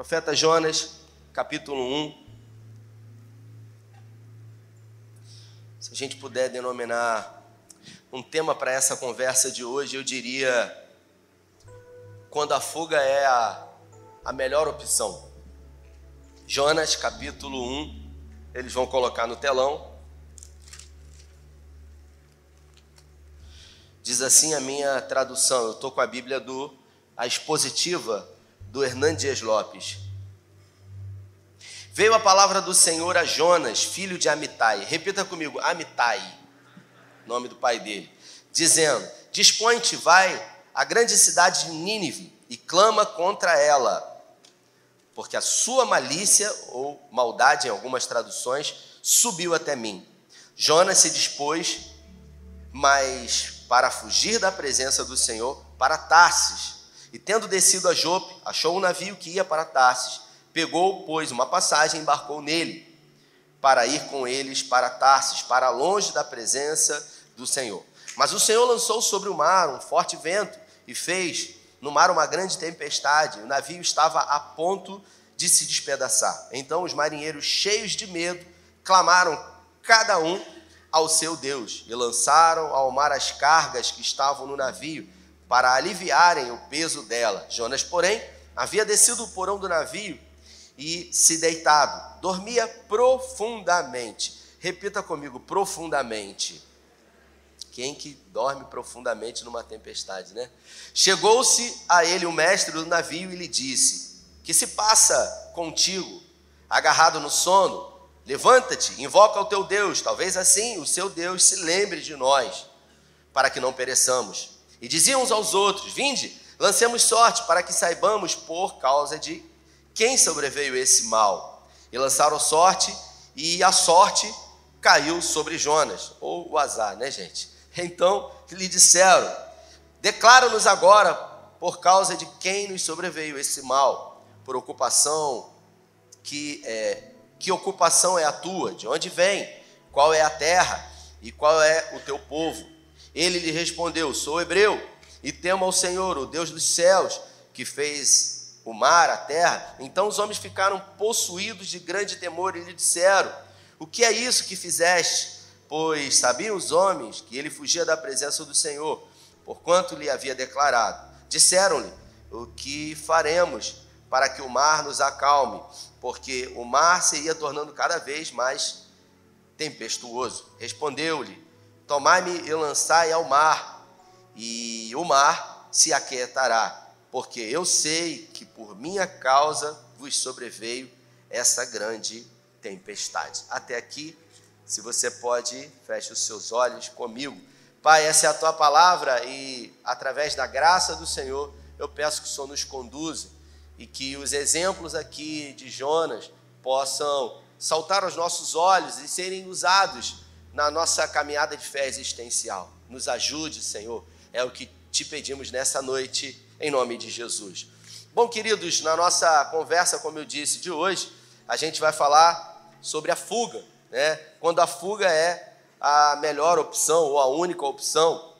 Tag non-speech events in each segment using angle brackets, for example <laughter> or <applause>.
Profeta Jonas, capítulo 1. Se a gente puder denominar um tema para essa conversa de hoje, eu diria: quando a fuga é a, a melhor opção. Jonas, capítulo 1, eles vão colocar no telão. Diz assim a minha tradução, eu estou com a Bíblia do a expositiva do Hernandes Lopes. Veio a palavra do Senhor a Jonas, filho de Amitai. Repita comigo, Amitai, nome do pai dele, dizendo: Dispõe-te, vai à grande cidade de Nínive e clama contra ela, porque a sua malícia ou maldade em algumas traduções subiu até mim. Jonas se dispôs, mas para fugir da presença do Senhor, para Tarsis e tendo descido a Jope, achou um navio que ia para Tarsis. Pegou, pois, uma passagem e embarcou nele, para ir com eles para Tarsis, para longe da presença do Senhor. Mas o Senhor lançou sobre o mar um forte vento e fez no mar uma grande tempestade. O navio estava a ponto de se despedaçar. Então os marinheiros, cheios de medo, clamaram cada um ao seu Deus e lançaram ao mar as cargas que estavam no navio para aliviarem o peso dela. Jonas, porém, havia descido o porão do navio e se deitado, dormia profundamente. Repita comigo, profundamente. Quem que dorme profundamente numa tempestade, né? Chegou-se a ele o mestre do navio e lhe disse: Que se passa contigo, agarrado no sono? Levanta-te, invoca o teu Deus, talvez assim o seu Deus se lembre de nós, para que não pereçamos. E diziam uns aos outros: Vinde, lancemos sorte para que saibamos por causa de quem sobreveio esse mal. E lançaram sorte, e a sorte caiu sobre Jonas, ou o azar, né, gente? Então lhe disseram: Declara-nos agora por causa de quem nos sobreveio esse mal, por ocupação que é, que ocupação é a tua, de onde vem, qual é a terra e qual é o teu povo. Ele lhe respondeu: Sou hebreu e temo ao Senhor, o Deus dos céus, que fez o mar, a terra. Então os homens ficaram possuídos de grande temor e lhe disseram: O que é isso que fizeste? Pois sabiam os homens que ele fugia da presença do Senhor, porquanto lhe havia declarado. Disseram-lhe: O que faremos para que o mar nos acalme? Porque o mar se ia tornando cada vez mais tempestuoso. Respondeu-lhe: Tomai-me e lançai ao mar, e o mar se aquietará, porque eu sei que por minha causa vos sobreveio essa grande tempestade. Até aqui, se você pode, feche os seus olhos comigo. Pai, essa é a tua palavra e através da graça do Senhor, eu peço que o Senhor nos conduza e que os exemplos aqui de Jonas possam saltar aos nossos olhos e serem usados na nossa caminhada de fé existencial. Nos ajude, Senhor, é o que te pedimos nessa noite, em nome de Jesus. Bom, queridos, na nossa conversa, como eu disse, de hoje, a gente vai falar sobre a fuga, né? Quando a fuga é a melhor opção ou a única opção.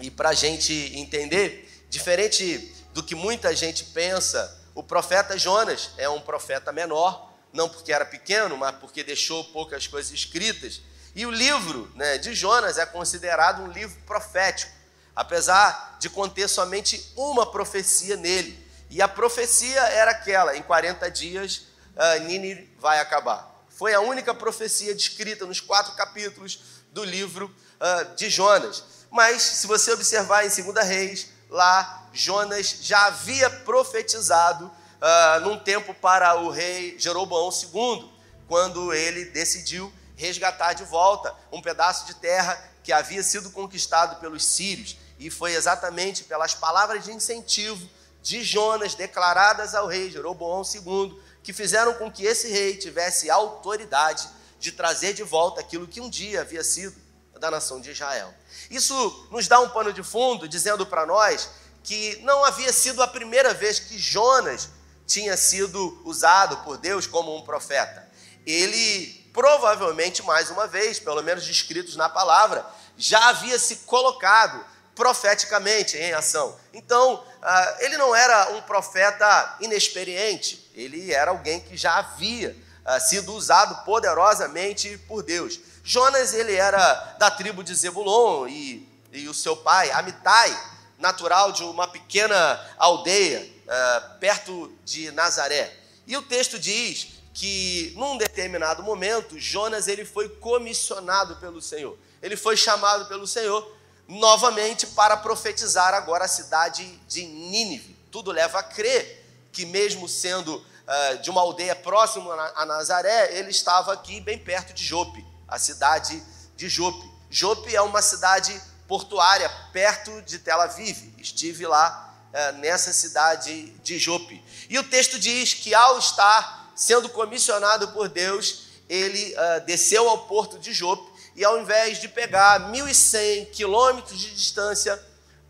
E para a gente entender, diferente do que muita gente pensa, o profeta Jonas é um profeta menor, não porque era pequeno, mas porque deixou poucas coisas escritas e o livro né, de Jonas é considerado um livro profético, apesar de conter somente uma profecia nele. E a profecia era aquela: em 40 dias, uh, Nínive vai acabar. Foi a única profecia descrita nos quatro capítulos do livro uh, de Jonas. Mas, se você observar em 2 Reis, lá Jonas já havia profetizado uh, num tempo para o rei Jeroboão II, quando ele decidiu resgatar de volta um pedaço de terra que havia sido conquistado pelos sírios. E foi exatamente pelas palavras de incentivo de Jonas declaradas ao rei Jeroboão II que fizeram com que esse rei tivesse autoridade de trazer de volta aquilo que um dia havia sido da nação de Israel. Isso nos dá um pano de fundo dizendo para nós que não havia sido a primeira vez que Jonas tinha sido usado por Deus como um profeta. Ele provavelmente mais uma vez, pelo menos descritos na palavra, já havia se colocado profeticamente em ação. Então, ah, ele não era um profeta inexperiente, ele era alguém que já havia ah, sido usado poderosamente por Deus. Jonas, ele era da tribo de Zebulon e, e o seu pai, Amitai, natural de uma pequena aldeia uh, perto de Nazaré. E o texto diz que num determinado momento Jonas ele foi comissionado pelo Senhor. Ele foi chamado pelo Senhor novamente para profetizar agora a cidade de Nínive. Tudo leva a crer que mesmo sendo uh, de uma aldeia próxima a Nazaré, ele estava aqui bem perto de Jope, a cidade de Jope. Jope é uma cidade portuária perto de Tel Aviv. Estive lá uh, nessa cidade de Jope. E o texto diz que ao estar sendo comissionado por Deus, ele uh, desceu ao porto de Jope e ao invés de pegar 1.100 quilômetros de distância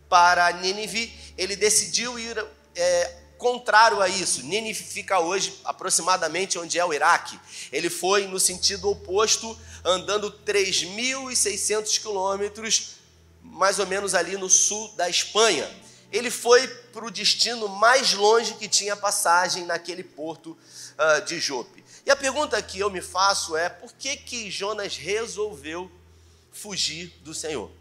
para Nínive, ele decidiu ir é, contrário a isso. Nínive fica hoje aproximadamente onde é o Iraque. Ele foi no sentido oposto, andando 3.600 quilômetros, mais ou menos ali no sul da Espanha. Ele foi para o destino mais longe que tinha passagem naquele porto uh, de Jope. E a pergunta que eu me faço é: por que, que Jonas resolveu fugir do Senhor?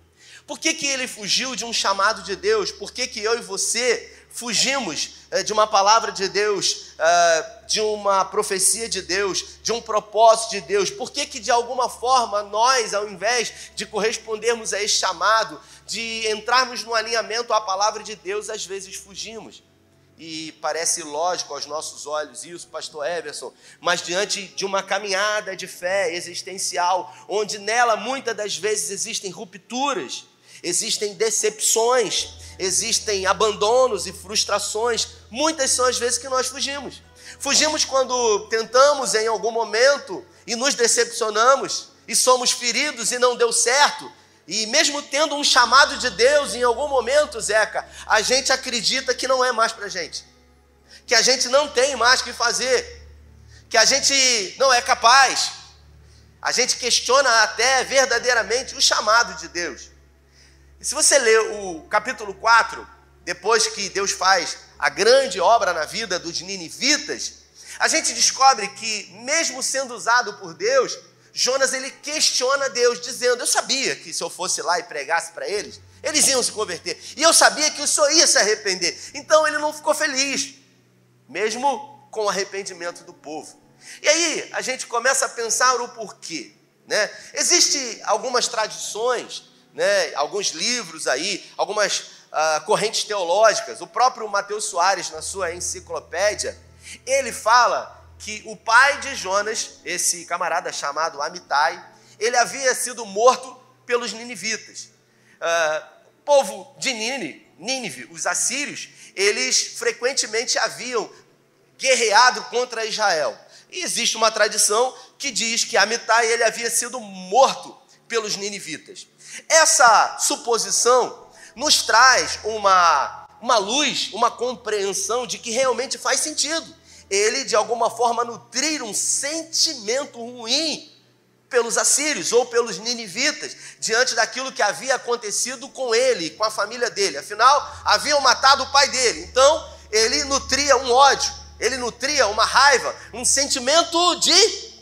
Por que, que ele fugiu de um chamado de Deus? Por que, que eu e você fugimos uh, de uma palavra de Deus, uh, de uma profecia de Deus, de um propósito de Deus? Por que, que de alguma forma nós, ao invés de correspondermos a esse chamado, de entrarmos no alinhamento à palavra de Deus, às vezes fugimos? E parece lógico aos nossos olhos isso, pastor Everson, mas diante de uma caminhada de fé existencial, onde nela muitas das vezes existem rupturas, existem decepções, existem abandonos e frustrações, muitas são as vezes que nós fugimos. Fugimos quando tentamos em algum momento e nos decepcionamos e somos feridos e não deu certo, e mesmo tendo um chamado de Deus em algum momento, Zeca, a gente acredita que não é mais para gente, que a gente não tem mais o que fazer, que a gente não é capaz. A gente questiona até verdadeiramente o chamado de Deus. E se você ler o capítulo 4, depois que Deus faz a grande obra na vida dos ninivitas, a gente descobre que, mesmo sendo usado por Deus, Jonas ele questiona Deus, dizendo: Eu sabia que se eu fosse lá e pregasse para eles, eles iam se converter. E eu sabia que o Senhor ia se arrepender. Então ele não ficou feliz, mesmo com o arrependimento do povo. E aí a gente começa a pensar o porquê. Né? Existem algumas tradições, né? alguns livros aí, algumas uh, correntes teológicas. O próprio Mateus Soares, na sua enciclopédia, ele fala que o pai de Jonas, esse camarada chamado Amitai, ele havia sido morto pelos ninivitas. Uh, povo de Nínive, Nínive, os assírios, eles frequentemente haviam guerreado contra Israel. E existe uma tradição que diz que Amitai ele havia sido morto pelos ninivitas. Essa suposição nos traz uma, uma luz, uma compreensão de que realmente faz sentido ele de alguma forma nutrir um sentimento ruim pelos assírios ou pelos ninivitas, diante daquilo que havia acontecido com ele, com a família dele. Afinal, haviam matado o pai dele. Então, ele nutria um ódio, ele nutria uma raiva, um sentimento de,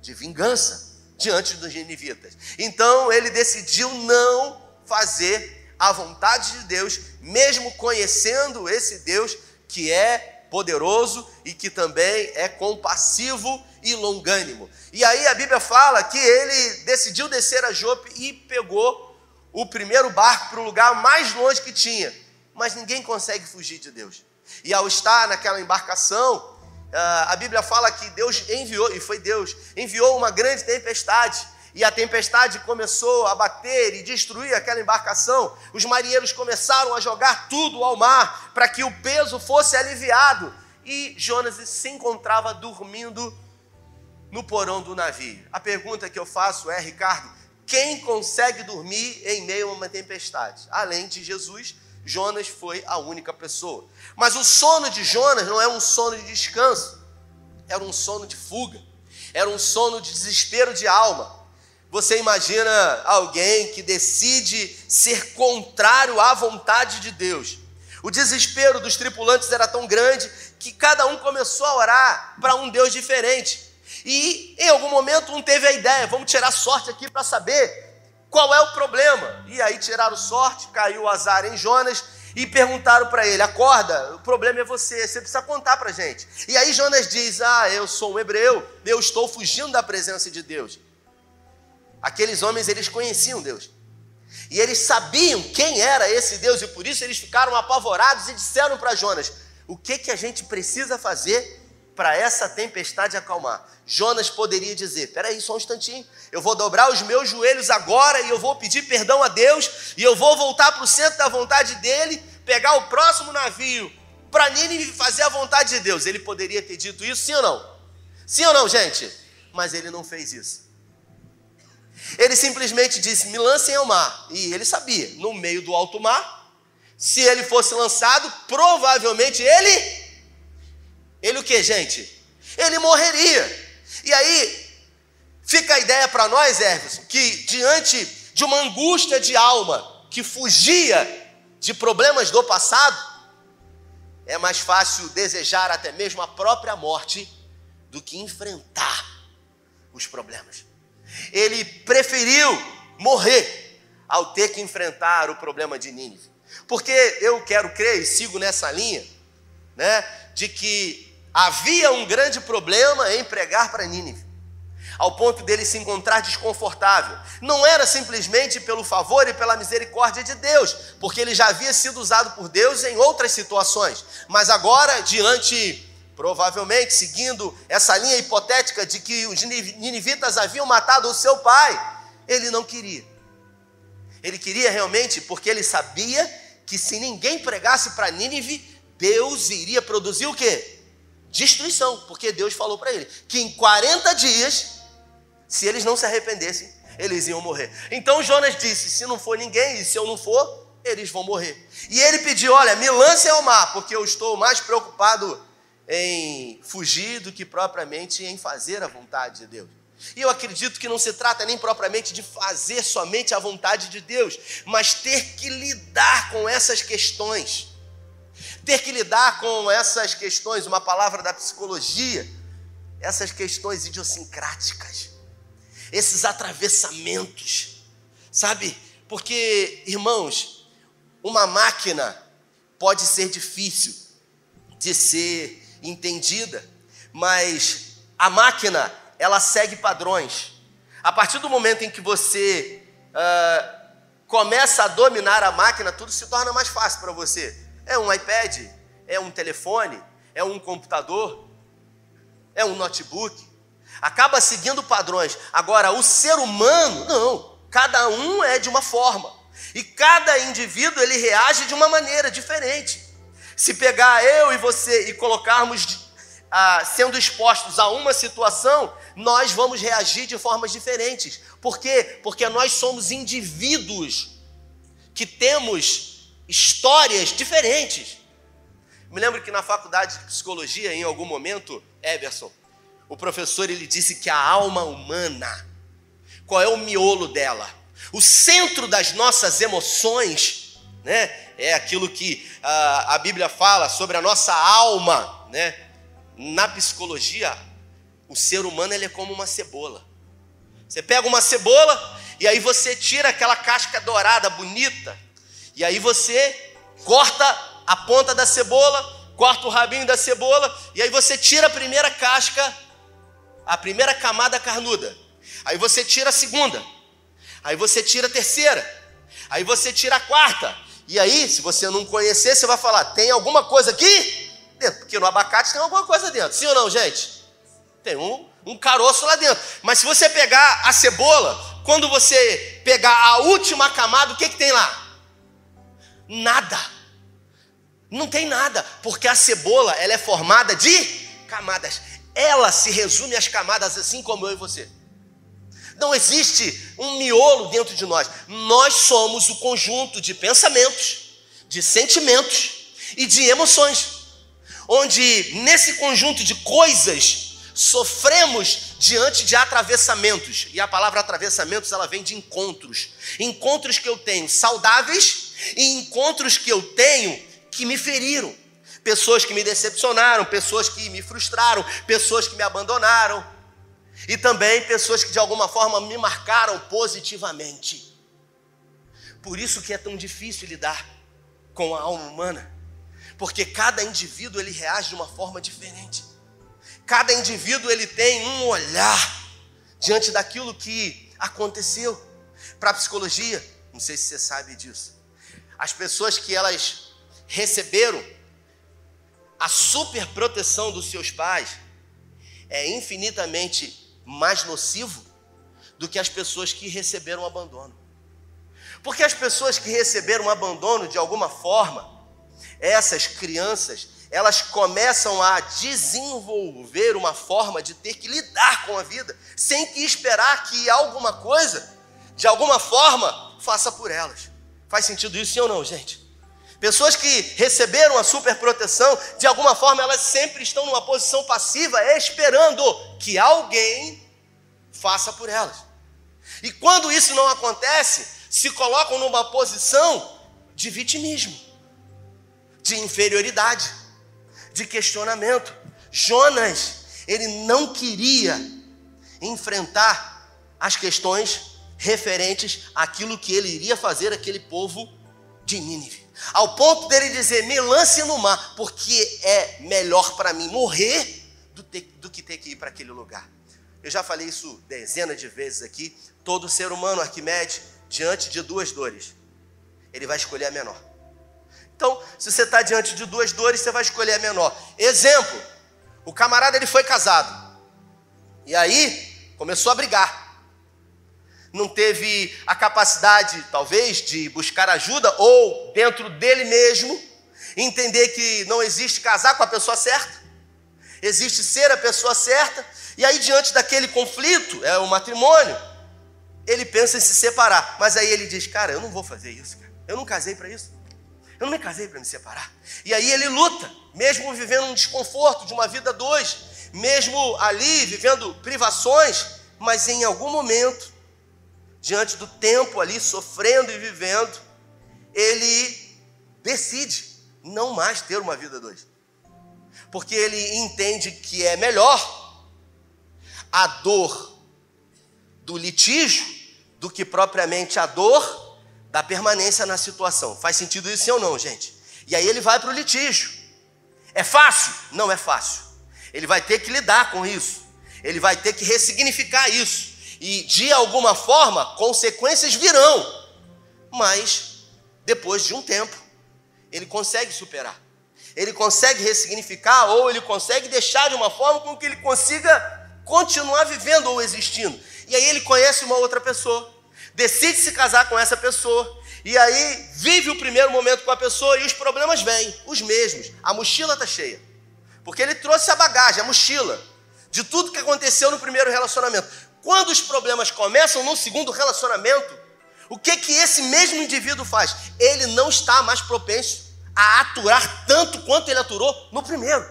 de vingança diante dos ninivitas. Então, ele decidiu não fazer a vontade de Deus, mesmo conhecendo esse Deus que é poderoso e que também é compassivo e longânimo. E aí a Bíblia fala que ele decidiu descer a Jope e pegou o primeiro barco para o lugar mais longe que tinha. Mas ninguém consegue fugir de Deus. E ao estar naquela embarcação, ah, a Bíblia fala que Deus enviou, e foi Deus, enviou uma grande tempestade e a tempestade começou a bater e destruir aquela embarcação, os marinheiros começaram a jogar tudo ao mar para que o peso fosse aliviado. E Jonas se encontrava dormindo no porão do navio. A pergunta que eu faço é, Ricardo, quem consegue dormir em meio a uma tempestade? Além de Jesus, Jonas foi a única pessoa. Mas o sono de Jonas não é um sono de descanso, era um sono de fuga, era um sono de desespero de alma Você imagina alguém que decide ser contrário à vontade de Deus. O desespero dos tripulantes era tão grande que cada um começou a orar para um Deus diferente. E em algum momento um teve a ideia: vamos tirar sorte aqui para saber qual é o problema. E aí tiraram sorte, caiu o azar em Jonas e perguntaram para ele: acorda, o problema é você, você precisa contar para gente. E aí Jonas diz: ah, eu sou um hebreu, eu estou fugindo da presença de Deus. Aqueles homens, eles conheciam Deus. E eles sabiam quem era esse Deus, e por isso eles ficaram apavorados e disseram para Jonas: O que, que a gente precisa fazer para essa tempestade acalmar? Jonas poderia dizer: Peraí, só um instantinho, eu vou dobrar os meus joelhos agora e eu vou pedir perdão a Deus, e eu vou voltar para o centro da vontade dele, pegar o próximo navio para Nínive fazer a vontade de Deus. Ele poderia ter dito isso, sim ou não? Sim ou não, gente? Mas ele não fez isso. Ele simplesmente disse: Me lancem ao mar. E ele sabia, no meio do alto mar, se ele fosse lançado, provavelmente ele. Ele o que, gente? Ele morreria. E aí, fica a ideia para nós, Everson, que diante de uma angústia de alma que fugia de problemas do passado, é mais fácil desejar até mesmo a própria morte do que enfrentar os problemas ele preferiu morrer ao ter que enfrentar o problema de Nínive. Porque eu quero crer e sigo nessa linha, né, de que havia um grande problema em pregar para Nínive, ao ponto dele se encontrar desconfortável. Não era simplesmente pelo favor e pela misericórdia de Deus, porque ele já havia sido usado por Deus em outras situações, mas agora diante Provavelmente, seguindo essa linha hipotética de que os ninivitas haviam matado o seu pai, ele não queria. Ele queria realmente porque ele sabia que se ninguém pregasse para Nínive, Deus iria produzir o quê? Destruição, porque Deus falou para ele que em 40 dias, se eles não se arrependessem, eles iam morrer. Então Jonas disse: se não for ninguém, e se eu não for, eles vão morrer. E ele pediu: olha, me lance ao mar, porque eu estou mais preocupado em fugir do que propriamente em fazer a vontade de Deus. E eu acredito que não se trata nem propriamente de fazer somente a vontade de Deus, mas ter que lidar com essas questões. Ter que lidar com essas questões, uma palavra da psicologia, essas questões idiosincráticas, esses atravessamentos, sabe? Porque, irmãos, uma máquina pode ser difícil de ser entendida, mas a máquina ela segue padrões. A partir do momento em que você uh, começa a dominar a máquina, tudo se torna mais fácil para você. É um iPad, é um telefone, é um computador, é um notebook. Acaba seguindo padrões. Agora, o ser humano, não. Cada um é de uma forma. E cada indivíduo ele reage de uma maneira diferente. Se pegar eu e você e colocarmos ah, sendo expostos a uma situação, nós vamos reagir de formas diferentes. Por quê? Porque nós somos indivíduos que temos histórias diferentes. Me lembro que na faculdade de psicologia, em algum momento, Everson, o professor ele disse que a alma humana, qual é o miolo dela? O centro das nossas emoções, né? É aquilo que a, a Bíblia fala sobre a nossa alma, né? Na psicologia, o ser humano ele é como uma cebola. Você pega uma cebola e aí você tira aquela casca dourada bonita, e aí você corta a ponta da cebola, corta o rabinho da cebola, e aí você tira a primeira casca, a primeira camada carnuda. Aí você tira a segunda. Aí você tira a terceira. Aí você tira a quarta. E aí, se você não conhecer, você vai falar: tem alguma coisa aqui dentro? Porque no abacate tem alguma coisa dentro. Sim ou não, gente? Tem um, um caroço lá dentro. Mas se você pegar a cebola, quando você pegar a última camada, o que, que tem lá? Nada. Não tem nada, porque a cebola ela é formada de camadas. Ela se resume às camadas assim como eu e você. Não existe um miolo dentro de nós. Nós somos o conjunto de pensamentos, de sentimentos e de emoções. Onde nesse conjunto de coisas sofremos diante de atravessamentos. E a palavra atravessamentos, ela vem de encontros. Encontros que eu tenho saudáveis e encontros que eu tenho que me feriram. Pessoas que me decepcionaram, pessoas que me frustraram, pessoas que me abandonaram. E também pessoas que de alguma forma me marcaram positivamente. Por isso que é tão difícil lidar com a alma humana, porque cada indivíduo ele reage de uma forma diferente. Cada indivíduo ele tem um olhar diante daquilo que aconteceu. Para a psicologia, não sei se você sabe disso. As pessoas que elas receberam a super proteção dos seus pais é infinitamente mais nocivo do que as pessoas que receberam abandono. Porque as pessoas que receberam abandono de alguma forma, essas crianças, elas começam a desenvolver uma forma de ter que lidar com a vida, sem que esperar que alguma coisa, de alguma forma, faça por elas. Faz sentido isso sim ou não, gente? Pessoas que receberam a superproteção, de alguma forma elas sempre estão numa posição passiva, esperando que alguém faça por elas. E quando isso não acontece, se colocam numa posição de vitimismo, de inferioridade de questionamento. Jonas, ele não queria enfrentar as questões referentes àquilo que ele iria fazer aquele povo de Nínive. Ao ponto dele dizer: "Me lance no mar, porque é melhor para mim morrer do, ter, do que ter que ir para aquele lugar". Eu já falei isso dezenas de vezes aqui. Todo ser humano, Arquimedes, diante de duas dores, ele vai escolher a menor. Então, se você está diante de duas dores, você vai escolher a menor. Exemplo: o camarada ele foi casado. E aí começou a brigar. Não teve a capacidade, talvez, de buscar ajuda, ou dentro dele mesmo, entender que não existe casar com a pessoa certa, existe ser a pessoa certa. E aí, diante daquele conflito, é o matrimônio, ele pensa em se separar. Mas aí ele diz: Cara, eu não vou fazer isso, cara. Eu não casei para isso. Eu não me casei para me separar. E aí ele luta, mesmo vivendo um desconforto de uma vida dois, mesmo ali vivendo privações, mas em algum momento, diante do tempo ali, sofrendo e vivendo, ele decide não mais ter uma vida dois. Porque ele entende que é melhor a dor do litígio do que propriamente a dor da permanência na situação. Faz sentido isso ou não, gente? E aí ele vai para o litígio. É fácil? Não é fácil. Ele vai ter que lidar com isso. Ele vai ter que ressignificar isso. E de alguma forma, consequências virão. Mas depois de um tempo, ele consegue superar. Ele consegue ressignificar ou ele consegue deixar de uma forma com que ele consiga continuar vivendo ou existindo. E aí ele conhece uma outra pessoa decide se casar com essa pessoa, e aí vive o primeiro momento com a pessoa e os problemas vêm, os mesmos. A mochila está cheia. Porque ele trouxe a bagagem, a mochila, de tudo que aconteceu no primeiro relacionamento. Quando os problemas começam no segundo relacionamento, o que que esse mesmo indivíduo faz? Ele não está mais propenso a aturar tanto quanto ele aturou no primeiro.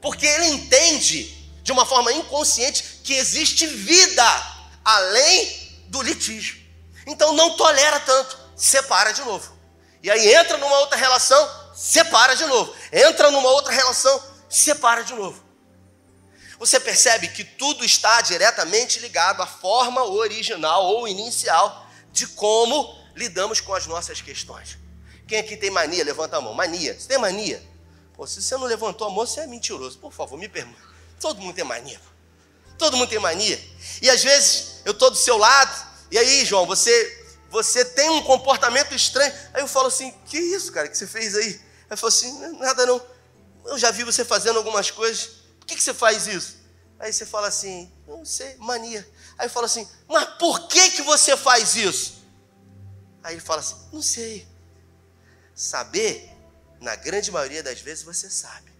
Porque ele entende de uma forma inconsciente que existe vida além do litígio. Então não tolera tanto, separa de novo. E aí entra numa outra relação, separa de novo. Entra numa outra relação, separa de novo. Você percebe que tudo está diretamente ligado à forma original ou inicial de como lidamos com as nossas questões. Quem aqui tem mania? Levanta a mão. Mania. Você tem mania? Pô, se você não levantou a mão, você é mentiroso. Por favor, me pergunte. Todo mundo tem mania. Todo mundo tem mania. E às vezes eu estou do seu lado, e aí, João, você você tem um comportamento estranho. Aí eu falo assim: Que isso, cara, que você fez aí? Aí falou assim: Nada não. Eu já vi você fazendo algumas coisas. Por que, que você faz isso? Aí você fala assim: Não sei, mania. Aí eu falo assim: Mas por que, que você faz isso? Aí ele fala assim: Não sei. Saber, na grande maioria das vezes você sabe.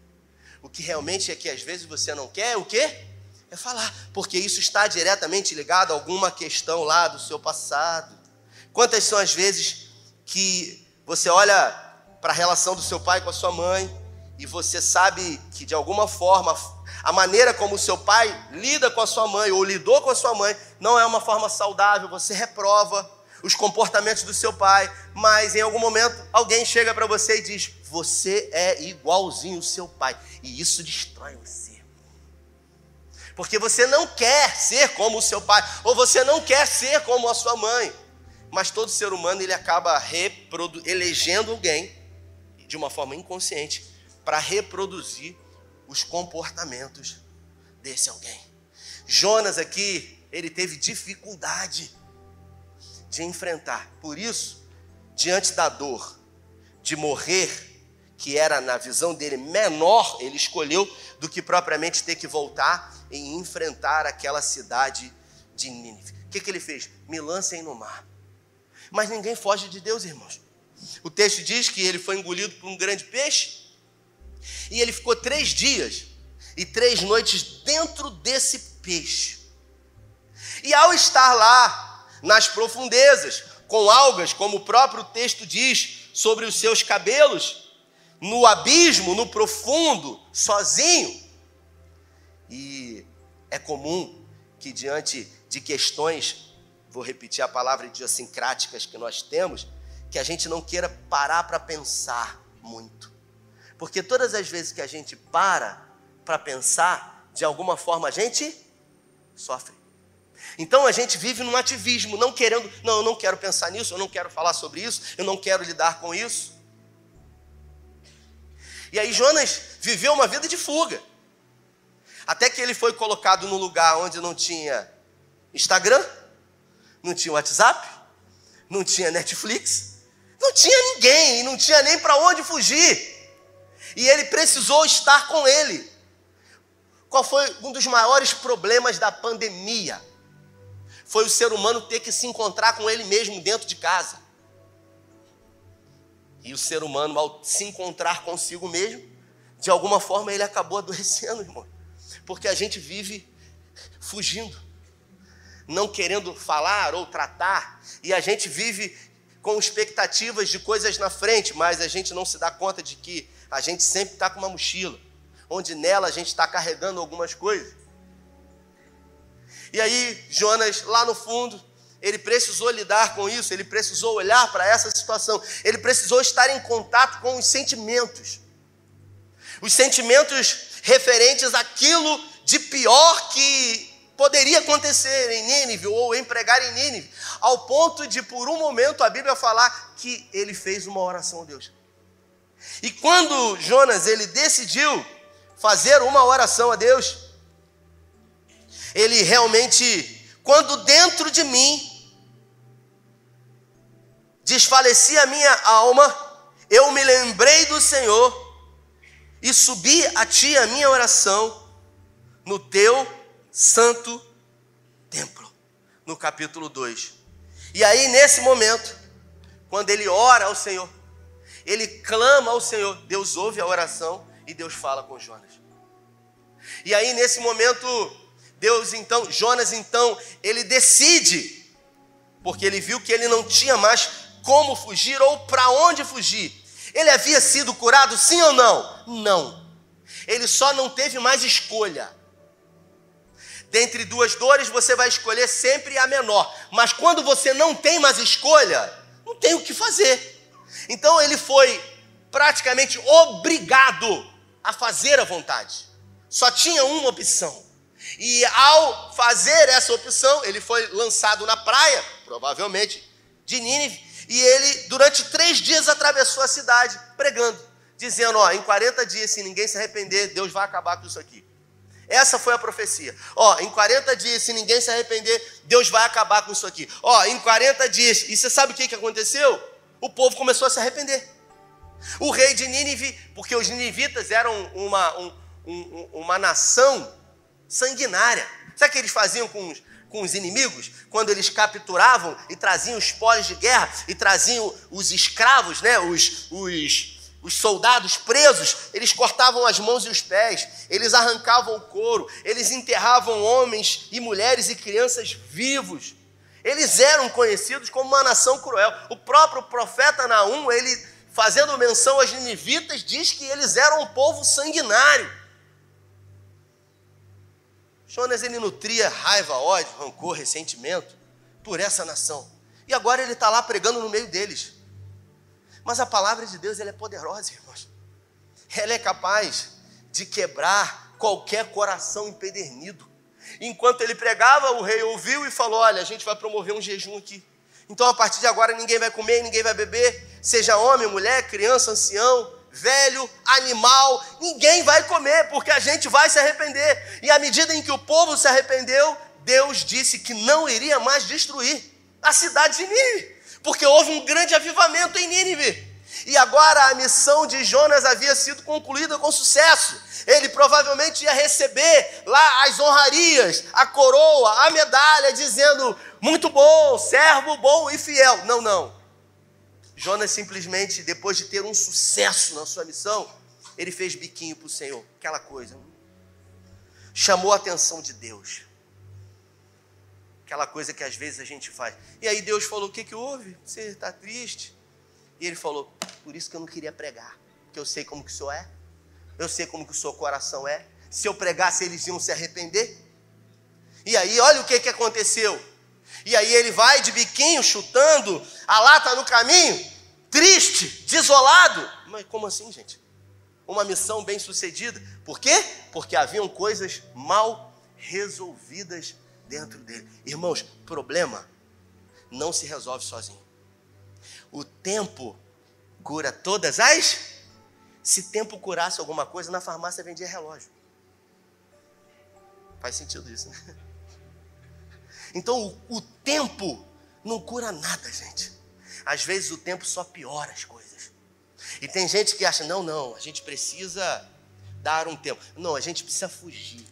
O que realmente é que às vezes você não quer, é o quê? É falar, porque isso está diretamente ligado a alguma questão lá do seu passado. Quantas são as vezes que você olha para a relação do seu pai com a sua mãe e você sabe que de alguma forma A maneira como o seu pai lida com a sua mãe ou lidou com a sua mãe não é uma forma saudável, você reprova os comportamentos do seu pai, mas em algum momento alguém chega para você e diz: Você é igualzinho o seu pai, e isso destrói você. Porque você não quer ser como o seu pai, ou você não quer ser como a sua mãe. Mas todo ser humano ele acaba elegendo alguém de uma forma inconsciente para reproduzir os comportamentos desse alguém. Jonas aqui, ele teve dificuldade de enfrentar. Por isso, diante da dor de morrer, que era na visão dele menor, ele escolheu do que propriamente ter que voltar e enfrentar aquela cidade de Nínive. O que, que ele fez? Me lancem no mar. Mas ninguém foge de Deus, irmãos. O texto diz que ele foi engolido por um grande peixe e ele ficou três dias e três noites dentro desse peixe. E ao estar lá, nas profundezas, com algas, como o próprio texto diz, sobre os seus cabelos, no abismo, no profundo, sozinho. E é comum que diante de questões, vou repetir a palavra idiosincráticas que nós temos, que a gente não queira parar para pensar muito. Porque todas as vezes que a gente para para pensar, de alguma forma a gente sofre. Então a gente vive num ativismo, não querendo, não, eu não quero pensar nisso, eu não quero falar sobre isso, eu não quero lidar com isso. E aí Jonas viveu uma vida de fuga. Até que ele foi colocado num lugar onde não tinha Instagram, não tinha WhatsApp, não tinha Netflix, não tinha ninguém, não tinha nem para onde fugir. E ele precisou estar com ele. Qual foi um dos maiores problemas da pandemia? Foi o ser humano ter que se encontrar com ele mesmo dentro de casa. E o ser humano, ao se encontrar consigo mesmo, de alguma forma ele acabou adoecendo, irmão. Porque a gente vive fugindo, não querendo falar ou tratar, e a gente vive com expectativas de coisas na frente, mas a gente não se dá conta de que a gente sempre está com uma mochila, onde nela a gente está carregando algumas coisas. E aí, Jonas, lá no fundo, ele precisou lidar com isso, ele precisou olhar para essa situação, ele precisou estar em contato com os sentimentos. Os sentimentos referentes àquilo de pior que poderia acontecer em Nínive ou empregar em Nínive, ao ponto de, por um momento, a Bíblia falar que ele fez uma oração a Deus. E quando Jonas ele decidiu fazer uma oração a Deus, ele realmente, quando dentro de mim desfalecia a minha alma, eu me lembrei do Senhor e subi a ti a minha oração no teu santo templo. No capítulo 2. E aí, nesse momento, quando ele ora ao Senhor, ele clama ao Senhor, Deus ouve a oração e Deus fala com Jonas. E aí, nesse momento, Deus então, Jonas então, ele decide, porque ele viu que ele não tinha mais como fugir ou para onde fugir. Ele havia sido curado, sim ou não? Não. Ele só não teve mais escolha. Dentre duas dores, você vai escolher sempre a menor. Mas quando você não tem mais escolha, não tem o que fazer. Então ele foi praticamente obrigado a fazer a vontade. Só tinha uma opção. E ao fazer essa opção, ele foi lançado na praia, provavelmente de Nínive, e ele, durante três dias, atravessou a cidade pregando, dizendo: Ó, em 40 dias, se ninguém se arrepender, Deus vai acabar com isso aqui. Essa foi a profecia. Ó, em 40 dias, se ninguém se arrepender, Deus vai acabar com isso aqui. Ó, em 40 dias, e você sabe o que, que aconteceu? O povo começou a se arrepender. O rei de Nínive, porque os ninivitas eram uma, um, um, uma nação sanguinária. Sabe o que eles faziam com os, com os inimigos? Quando eles capturavam e traziam os polis de guerra e traziam os escravos, né? os, os, os soldados presos, eles cortavam as mãos e os pés, eles arrancavam o couro, eles enterravam homens e mulheres e crianças vivos. Eles eram conhecidos como uma nação cruel. O próprio profeta Naum, ele fazendo menção aos ninivitas, diz que eles eram um povo sanguinário. Jonas ele nutria raiva, ódio, rancor, ressentimento por essa nação. E agora ele está lá pregando no meio deles. Mas a palavra de Deus ela é poderosa, irmãos. Ela é capaz de quebrar qualquer coração empedernido. Enquanto ele pregava, o rei ouviu e falou: Olha, a gente vai promover um jejum aqui. Então, a partir de agora, ninguém vai comer, ninguém vai beber, seja homem, mulher, criança, ancião, velho, animal, ninguém vai comer, porque a gente vai se arrepender. E à medida em que o povo se arrependeu, Deus disse que não iria mais destruir a cidade de Nínive, porque houve um grande avivamento em Nínive. E agora a missão de Jonas havia sido concluída com sucesso. Ele provavelmente ia receber lá as honrarias, a coroa, a medalha, dizendo: muito bom, servo bom e fiel. Não, não. Jonas simplesmente, depois de ter um sucesso na sua missão, ele fez biquinho para o Senhor, aquela coisa. Chamou a atenção de Deus. Aquela coisa que às vezes a gente faz. E aí Deus falou: O que, que houve? Você está triste? E ele falou: Por isso que eu não queria pregar, porque eu sei como que o senhor é, eu sei como que o seu coração é. Se eu pregasse, eles iam se arrepender. E aí, olha o que, que aconteceu. E aí ele vai de biquinho, chutando, a lata no caminho, triste, desolado. Mas como assim, gente? Uma missão bem sucedida. Por quê? Porque haviam coisas mal resolvidas dentro dele. Irmãos, problema não se resolve sozinho. O tempo cura todas as. Se tempo curasse alguma coisa, na farmácia vendia relógio. Faz sentido isso, né? <laughs> Então o, o tempo não cura nada, gente. Às vezes o tempo só piora as coisas. E tem gente que acha: não, não, a gente precisa dar um tempo. Não, a gente precisa fugir.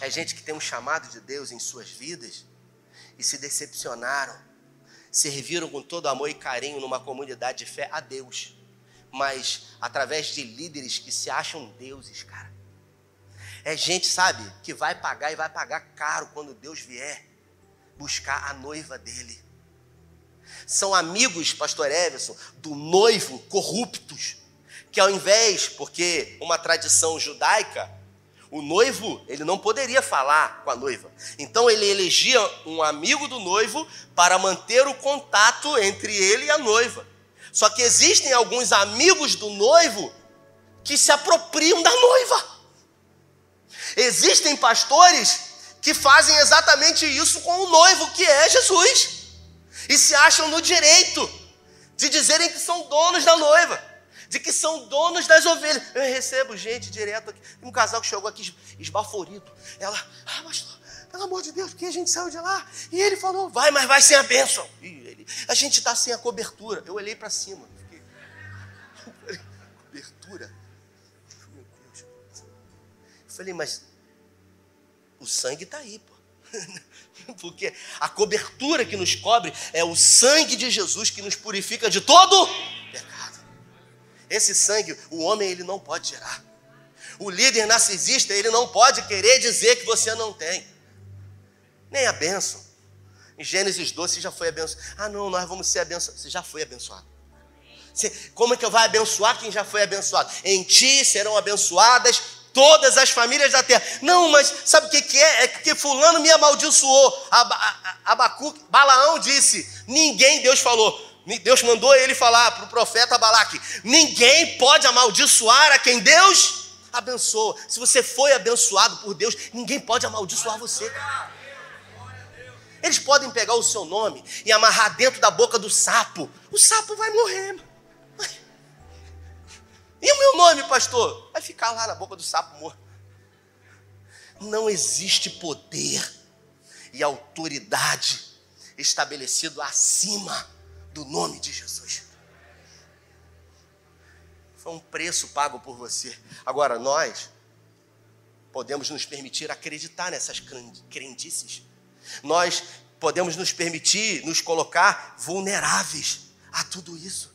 É gente que tem um chamado de Deus em suas vidas e se decepcionaram, serviram com todo amor e carinho numa comunidade de fé a Deus, mas através de líderes que se acham deuses, cara. É gente, sabe, que vai pagar e vai pagar caro quando Deus vier buscar a noiva dele. São amigos, pastor Everson, do noivo corruptos, que ao invés, porque uma tradição judaica, o noivo, ele não poderia falar com a noiva. Então ele elegia um amigo do noivo para manter o contato entre ele e a noiva. Só que existem alguns amigos do noivo que se apropriam da noiva. Existem pastores que fazem exatamente isso com o noivo, que é Jesus, e se acham no direito de dizerem que são donos da noiva, de que são donos das ovelhas. Eu recebo gente direto aqui. Um casal que chegou aqui esbaforido. Ela, ah, pastor, pelo amor de Deus, porque a gente saiu de lá. E ele falou, vai, mas vai sem a bênção. E ele, a gente está sem a cobertura. Eu olhei para cima. Fiquei, cobertura? falei, mas o sangue está aí, pô. <laughs> Porque a cobertura que nos cobre é o sangue de Jesus que nos purifica de todo. Esse sangue, o homem ele não pode tirar. O líder narcisista, ele não pode querer dizer que você não tem. Nem a bênção. Em Gênesis 12, você já foi abençoado. Ah, não, nós vamos ser abençoados. Você já foi abençoado. Você, como é que eu vou abençoar quem já foi abençoado? Em ti serão abençoadas todas as famílias da terra. Não, mas sabe o que, que é? É que fulano me amaldiçoou. Abacuque, Balaão disse: ninguém, Deus falou, Deus mandou ele falar para o profeta Balaque: ninguém pode amaldiçoar a quem Deus abençoa. Se você foi abençoado por Deus, ninguém pode amaldiçoar você. Eles podem pegar o seu nome e amarrar dentro da boca do sapo. O sapo vai morrer. E o meu nome, pastor? Vai ficar lá na boca do sapo morto. Não existe poder e autoridade estabelecido acima do nome de Jesus. Foi um preço pago por você. Agora, nós podemos nos permitir acreditar nessas crendices. Nós podemos nos permitir nos colocar vulneráveis a tudo isso.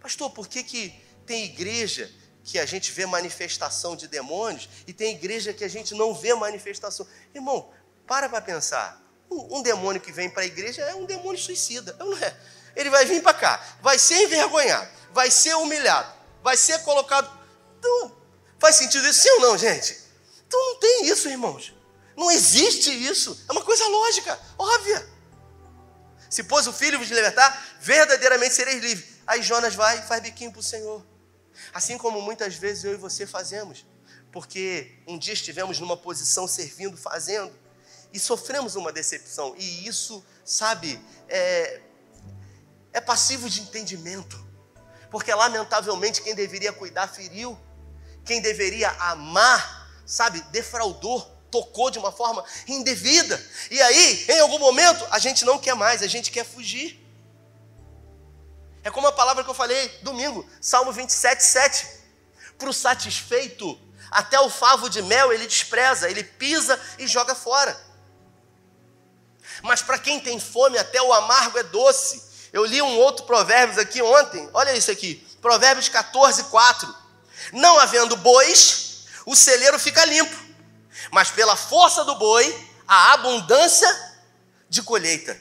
Pastor, por que, que tem igreja que a gente vê manifestação de demônios e tem igreja que a gente não vê manifestação? Irmão, para para pensar. Um, demônio que vem para a igreja é um demônio suicida, não é? Ele vai vir para cá, vai ser envergonhado, vai ser humilhado, vai ser colocado. Então, faz sentido isso sim ou não, gente? Então não tem isso, irmãos. Não existe isso. É uma coisa lógica, óbvia. Se pôs o filho vos libertar, verdadeiramente sereis livres. Aí Jonas vai e faz biquinho para o Senhor. Assim como muitas vezes eu e você fazemos. Porque um dia estivemos numa posição servindo, fazendo, e sofremos uma decepção. E isso, sabe, é, é passivo de entendimento. Porque lamentavelmente quem deveria cuidar feriu, quem deveria amar, sabe, defraudou, tocou de uma forma indevida. E aí, em algum momento, a gente não quer mais, a gente quer fugir. É como a palavra que eu falei domingo, Salmo 27, 7. Para o satisfeito, até o favo de mel ele despreza, ele pisa e joga fora. Mas para quem tem fome, até o amargo é doce. Eu li um outro provérbio aqui ontem, olha isso aqui, Provérbios 14, 4. Não havendo bois, o celeiro fica limpo, mas pela força do boi, a abundância de colheita.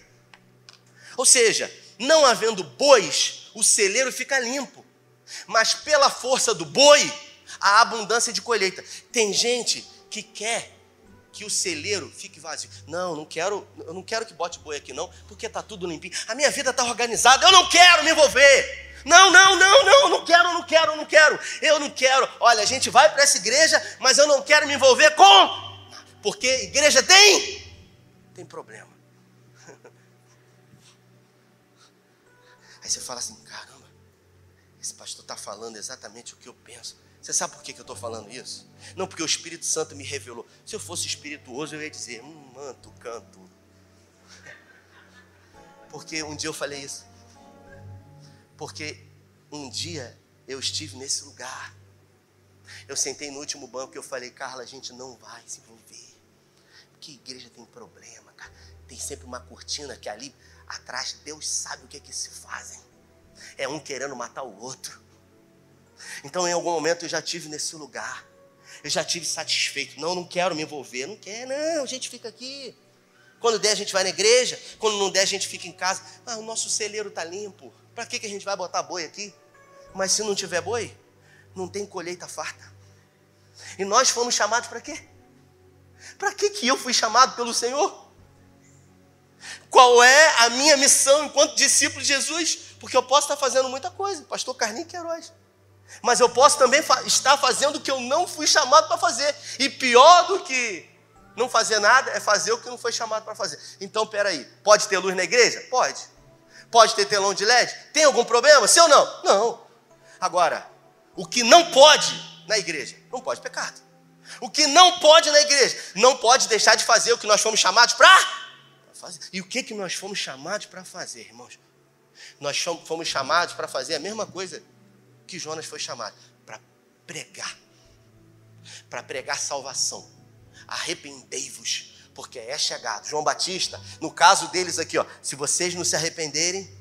Ou seja, não havendo bois, o celeiro fica limpo, mas pela força do boi, a abundância de colheita. Tem gente que quer que o celeiro fique vazio. Não, não quero, eu não quero que bote boi aqui não, porque tá tudo limpinho. A minha vida está organizada, eu não quero me envolver. Não, não, não, não, não quero, não quero, não quero. Eu não quero. Olha, a gente vai para essa igreja, mas eu não quero me envolver com porque igreja tem tem problema. <laughs> Aí você fala assim, caramba, esse pastor está falando exatamente o que eu penso. Você sabe por que, eu estou falando isso? Não porque o Espírito Santo me revelou. Se eu fosse espirituoso, eu ia dizer, hum, manto, canto. Porque um dia eu falei isso. Porque um dia eu estive nesse lugar. Eu sentei no último banco e eu falei, Carla, a gente não vai se envolver. Porque igreja tem problema, cara. Tem sempre uma cortina que ali atrás, Deus sabe o que é que se fazem. É um querendo matar o outro. Então, em algum momento, eu já tive nesse lugar. Eu já tive satisfeito. Não, não quero me envolver. Não quer, não. A gente fica aqui. Quando der, a gente vai na igreja. Quando não der, a gente fica em casa. Ah, o nosso celeiro está limpo. Para que, que a gente vai botar boi aqui? Mas se não tiver boi, não tem colheita farta. E nós fomos chamados para quê? Para que, que eu fui chamado pelo Senhor? Qual é a minha missão enquanto discípulo de Jesus? Porque eu posso estar fazendo muita coisa, pastor Carlinhos Queiroz. Mas eu posso também estar fazendo o que eu não fui chamado para fazer. E pior do que não fazer nada é fazer o que não foi chamado para fazer. Então, peraí, pode ter luz na igreja? Pode. Pode ter telão de LED? Tem algum problema? Ou não? Não. Agora, o que não pode na igreja? Não pode pecado. O que não pode na igreja? Não pode deixar de fazer o que nós fomos chamados para fazer. E o que, que nós fomos chamados para fazer, irmãos? Nós fomos chamados para fazer a mesma coisa que Jonas foi chamado para pregar, para pregar salvação. Arrependei-vos, porque é chegado. João Batista, no caso deles aqui, ó, se vocês não se arrependerem,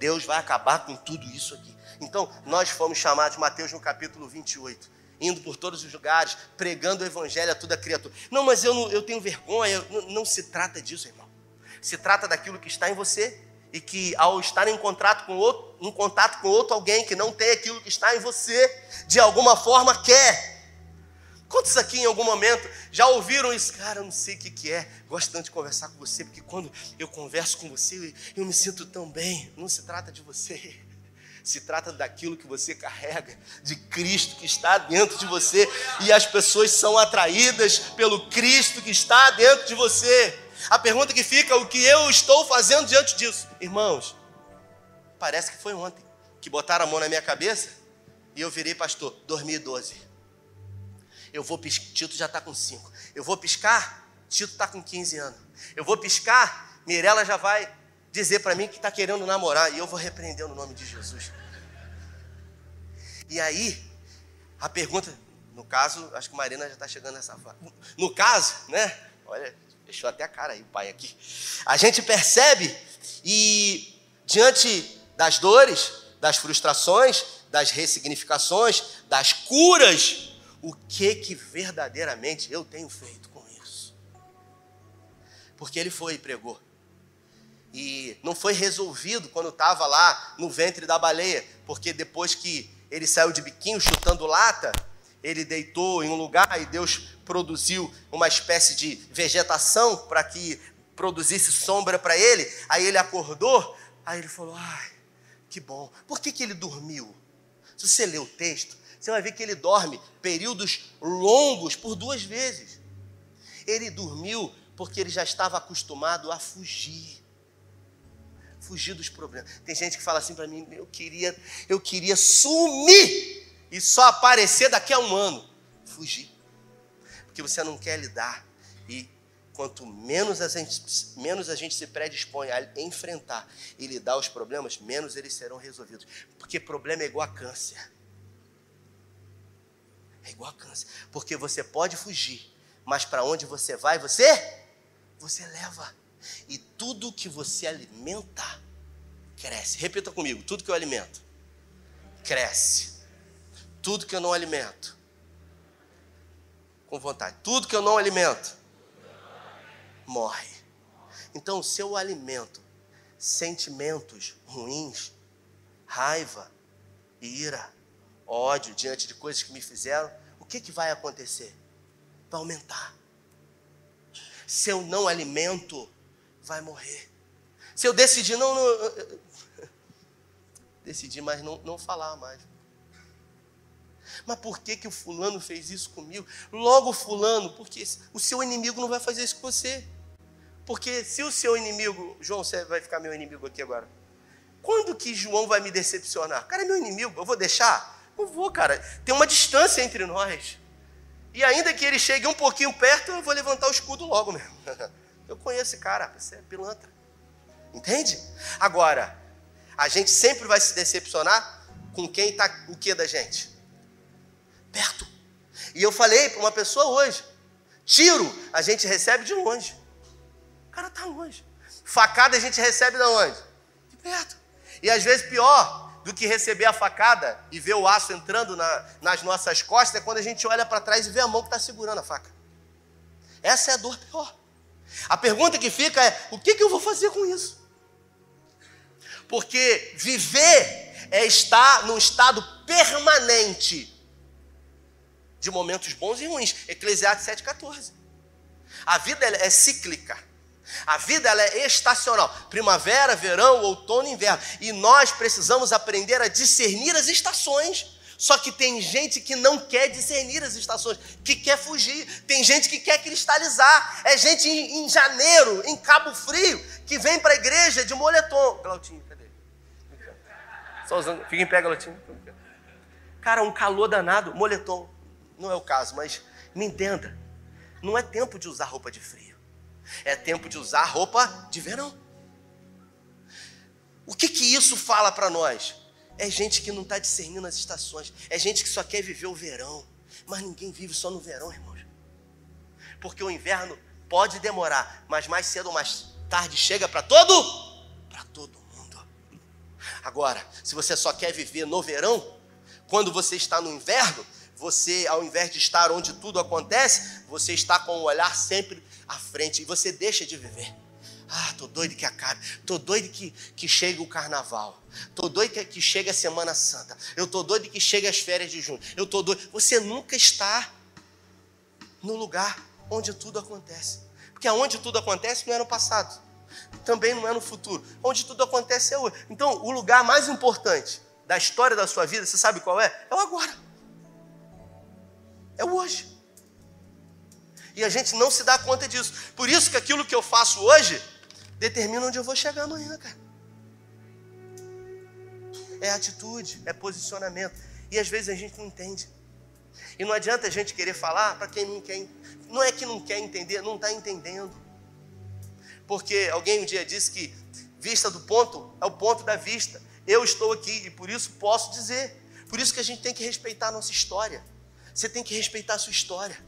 Deus vai acabar com tudo isso aqui. Então, nós fomos chamados, Mateus no capítulo 28, indo por todos os lugares, pregando o evangelho a toda criatura. Não, mas eu, não, eu tenho vergonha, não, não se trata disso, irmão. Se trata daquilo que está em você e que ao estar em contato com outro, em contato com outro alguém que não tem aquilo que está em você, de alguma forma quer. Quantos aqui em algum momento já ouviram isso? Cara, eu não sei o que, que é. Gosto tanto de conversar com você, porque quando eu converso com você, eu me sinto tão bem. Não se trata de você. Se trata daquilo que você carrega, de Cristo que está dentro de você, e as pessoas são atraídas pelo Cristo que está dentro de você. A pergunta que fica, o que eu estou fazendo diante disso? Irmãos, parece que foi ontem que botaram a mão na minha cabeça e eu virei pastor, 2012. Eu vou piscar, Tito já está com 5. Eu vou piscar, Tito está com 15 anos. Eu vou piscar, Mirella já vai dizer para mim que está querendo namorar e eu vou repreender no nome de Jesus. E aí, a pergunta, no caso, acho que Marina já está chegando nessa fase. No caso, né? Olha, Deixou até a cara aí, o pai aqui. A gente percebe e diante das dores, das frustrações, das ressignificações, das curas, o que que verdadeiramente eu tenho feito com isso? Porque ele foi e pregou. E não foi resolvido quando estava lá no ventre da baleia, porque depois que ele saiu de biquinho chutando lata, ele deitou em um lugar e Deus produziu uma espécie de vegetação para que produzisse sombra para ele. Aí ele acordou, aí ele falou: ai, que bom. Por que, que ele dormiu? Se você ler o texto, você vai ver que ele dorme períodos longos por duas vezes. Ele dormiu porque ele já estava acostumado a fugir. Fugir dos problemas. Tem gente que fala assim para mim: eu queria, eu queria sumir e só aparecer daqui a um ano. Fugir. Porque você não quer lidar. E quanto menos a gente, menos a gente se predispõe a enfrentar e lidar os problemas, menos eles serão resolvidos. Porque problema é igual a câncer. É igual a câncer. Porque você pode fugir, mas para onde você vai, você você leva. E tudo que você alimenta cresce. Repita comigo: tudo que eu alimento cresce. Tudo que eu não alimento, com vontade, tudo que eu não alimento, morre. Então, se eu alimento sentimentos ruins, raiva, ira, ódio diante de coisas que me fizeram, o que, que vai acontecer? Vai aumentar. Se eu não alimento, vai morrer. Se eu decidir não, não mais não, não falar mais. Mas por que, que o fulano fez isso comigo? Logo fulano, porque o seu inimigo não vai fazer isso com você. Porque se o seu inimigo, João, vai ficar meu inimigo aqui agora. Quando que João vai me decepcionar? Cara, é meu inimigo, eu vou deixar? Não vou, cara. Tem uma distância entre nós. E ainda que ele chegue um pouquinho perto, eu vou levantar o escudo logo mesmo. <laughs> Eu conheço esse cara, você é pilantra. Entende? Agora, a gente sempre vai se decepcionar com quem está o que da gente? Perto. E eu falei para uma pessoa hoje: tiro a gente recebe de longe. O cara está longe. Facada a gente recebe de onde? De perto. E às vezes pior, do que receber a facada e ver o aço entrando na, nas nossas costas é quando a gente olha para trás e vê a mão que está segurando a faca. Essa é a dor pior. A pergunta que fica é: o que, que eu vou fazer com isso? Porque viver é estar num estado permanente de momentos bons e ruins. Eclesiastes 7,14. A vida é cíclica. A vida ela é estacional, primavera, verão, outono, inverno. E nós precisamos aprender a discernir as estações. Só que tem gente que não quer discernir as estações, que quer fugir. Tem gente que quer cristalizar. É gente em, em janeiro, em Cabo Frio, que vem para a igreja de moletom. Glautinho, cadê? Só usando. Fica em pé, Glautinho. Cara, um calor danado, moletom. Não é o caso, mas me entenda. Não é tempo de usar roupa de frio. É tempo de usar roupa de verão. O que que isso fala para nós? É gente que não está discernindo as estações. É gente que só quer viver o verão. Mas ninguém vive só no verão, irmãos. Porque o inverno pode demorar, mas mais cedo ou mais tarde chega para todo, para todo mundo. Agora, se você só quer viver no verão, quando você está no inverno, você, ao invés de estar onde tudo acontece, você está com o olhar sempre à frente e você deixa de viver. Ah, tô doido que acabe. Tô doido que, que chegue o carnaval. Tô doido que, que chegue a Semana Santa. Eu tô doido que chegue as férias de junho. Eu tô doido. Você nunca está no lugar onde tudo acontece. Porque aonde tudo acontece não é no passado. Também não é no futuro. Onde tudo acontece é hoje. Então, o lugar mais importante da história da sua vida, você sabe qual é? É o agora. É hoje. E a gente não se dá conta disso. Por isso que aquilo que eu faço hoje determina onde eu vou chegar amanhã, cara. É atitude, é posicionamento. E às vezes a gente não entende. E não adianta a gente querer falar para quem não quer. Não é que não quer entender, não está entendendo. Porque alguém um dia disse que vista do ponto é o ponto da vista. Eu estou aqui e por isso posso dizer. Por isso que a gente tem que respeitar a nossa história. Você tem que respeitar a sua história.